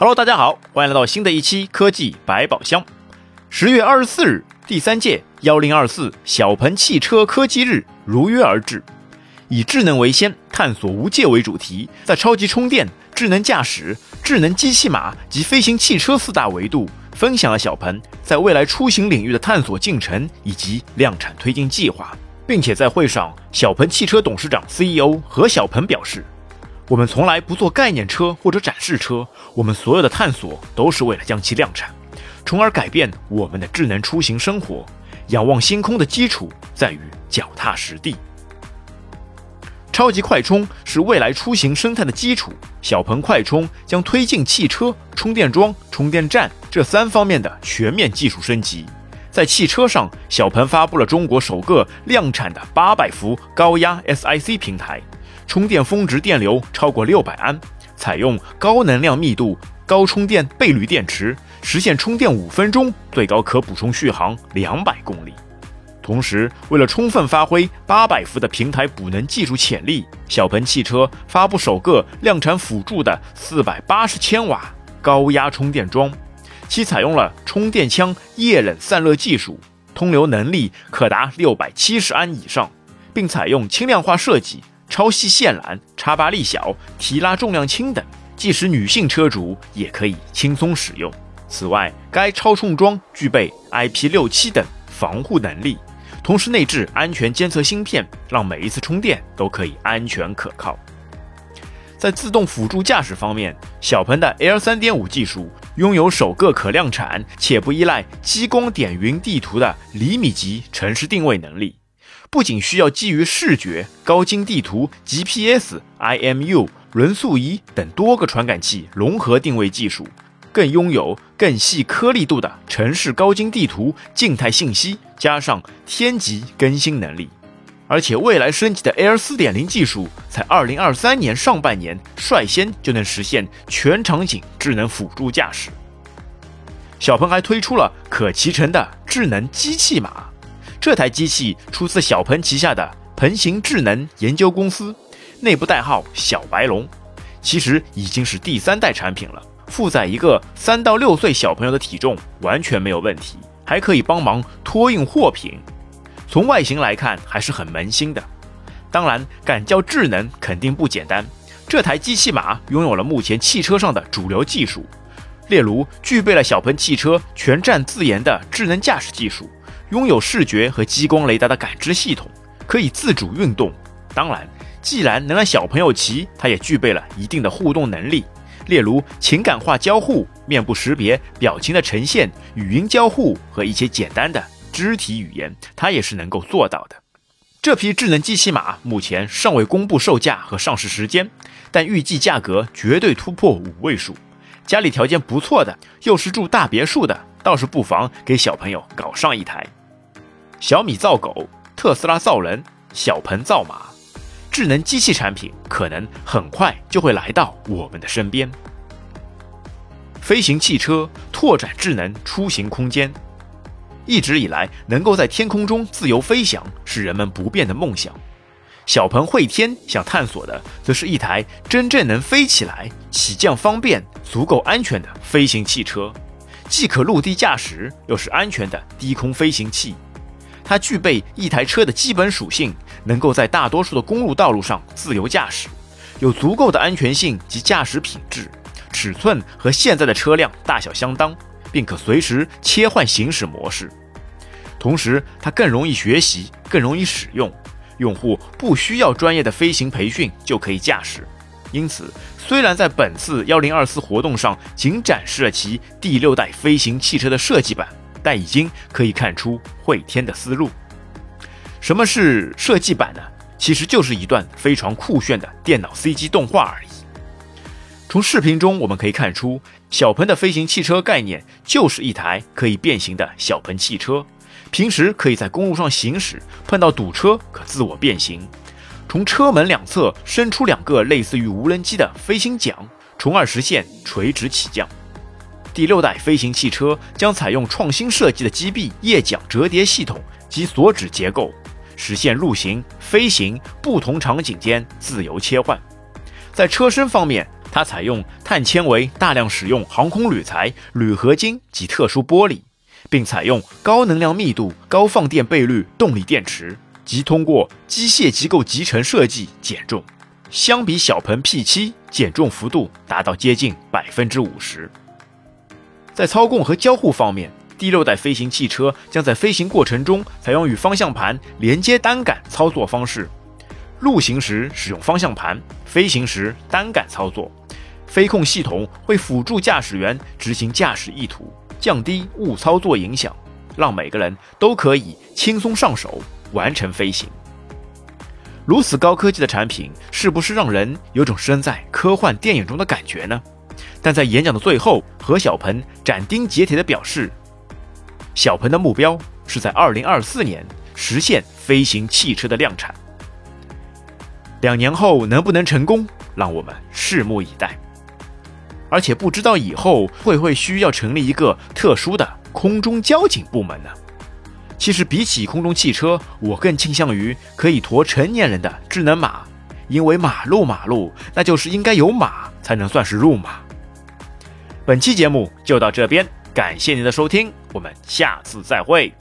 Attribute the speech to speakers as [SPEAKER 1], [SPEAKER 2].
[SPEAKER 1] Hello，大家好，欢迎来到新的一期科技百宝箱。十月二十四日，第三届幺零二四小鹏汽车科技日如约而至，以智能为先、探索无界为主题，在超级充电、智能驾驶、智能机器码及飞行汽车四大维度，分享了小鹏在未来出行领域的探索进程以及量产推进计划，并且在会上，小鹏汽车董事长 CEO 何小鹏表示。我们从来不做概念车或者展示车，我们所有的探索都是为了将其量产，从而改变我们的智能出行生活。仰望星空的基础在于脚踏实地。超级快充是未来出行生态的基础，小鹏快充将推进汽车充电桩、充电站这三方面的全面技术升级。在汽车上，小鹏发布了中国首个量产的八百伏高压 SiC 平台。充电峰值电流超过六百安，采用高能量密度、高充电倍率电池，实现充电五分钟，最高可补充续航两百公里。同时，为了充分发挥八百伏的平台补能技术潜力，小鹏汽车发布首个量产辅助的四百八十千瓦高压充电桩，其采用了充电枪液冷散热技术，通流能力可达六百七十安以上，并采用轻量化设计。超细线缆、插拔力小、提拉重量轻等，即使女性车主也可以轻松使用。此外，该超充桩具备 IP67 等防护能力，同时内置安全监测芯片，让每一次充电都可以安全可靠。在自动辅助驾驶方面，小鹏的 L 3.5技术拥有首个可量产且不依赖激光点云地图的厘米级城市定位能力。不仅需要基于视觉、高精地图、GPS、IMU、轮速仪等多个传感器融合定位技术，更拥有更细颗粒度的城市高精地图静态信息，加上天级更新能力。而且未来升级的 L 4.0技术，在2023年上半年率先就能实现全场景智能辅助驾驶。小鹏还推出了可骑乘的智能机器码。这台机器出自小鹏旗下的鹏行智能研究公司，内部代号“小白龙”，其实已经是第三代产品了。负载一个三到六岁小朋友的体重完全没有问题，还可以帮忙托运货品。从外形来看还是很萌新的。当然，敢叫智能肯定不简单。这台机器马拥有了目前汽车上的主流技术，例如具备了小鹏汽车全站自研的智能驾驶技术。拥有视觉和激光雷达的感知系统，可以自主运动。当然，既然能让小朋友骑，它也具备了一定的互动能力，例如情感化交互、面部识别、表情的呈现、语音交互和一些简单的肢体语言，它也是能够做到的。这批智能机器马目前尚未公布售价和上市时间，但预计价格绝对突破五位数。家里条件不错的，又是住大别墅的，倒是不妨给小朋友搞上一台。小米造狗，特斯拉造人，小鹏造马，智能机器产品可能很快就会来到我们的身边。飞行汽车拓展智能出行空间，一直以来能够在天空中自由飞翔是人们不变的梦想。小鹏汇天想探索的，则是一台真正能飞起来、起降方便、足够安全的飞行汽车，既可陆地驾驶，又是安全的低空飞行器。它具备一台车的基本属性，能够在大多数的公路道路上自由驾驶，有足够的安全性及驾驶品质，尺寸和现在的车辆大小相当，并可随时切换行驶模式。同时，它更容易学习，更容易使用，用户不需要专业的飞行培训就可以驾驶。因此，虽然在本次幺零二四活动上仅展示了其第六代飞行汽车的设计版。但已经可以看出汇天的思路。什么是设计版呢？其实就是一段非常酷炫的电脑 CG 动画而已。从视频中我们可以看出，小鹏的飞行汽车概念就是一台可以变形的小鹏汽车，平时可以在公路上行驶，碰到堵车可自我变形。从车门两侧伸出两个类似于无人机的飞行桨，从而实现垂直起降。第六代飞行汽车将采用创新设计的机臂叶桨折叠系统及锁止结构，实现陆行、飞行不同场景间自由切换。在车身方面，它采用碳纤维，大量使用航空铝材、铝合金及特殊玻璃，并采用高能量密度、高放电倍率动力电池，及通过机械机构集成设计减重。相比小鹏 P7，减重幅度达到接近百分之五十。在操控和交互方面，第六代飞行汽车将在飞行过程中采用与方向盘连接单杆操作方式，路行时使用方向盘，飞行时单杆操作。飞控系统会辅助驾驶员执行驾驶意图，降低误操作影响，让每个人都可以轻松上手完成飞行。如此高科技的产品，是不是让人有种身在科幻电影中的感觉呢？但在演讲的最后，何小鹏斩钉截铁地表示，小鹏的目标是在2024年实现飞行汽车的量产。两年后能不能成功，让我们拭目以待。而且不知道以后会不会需要成立一个特殊的空中交警部门呢？其实比起空中汽车，我更倾向于可以驮成年人的智能马，因为马路马路，那就是应该有马才能算是入马。本期节目就到这边，感谢您的收听，我们下次再会。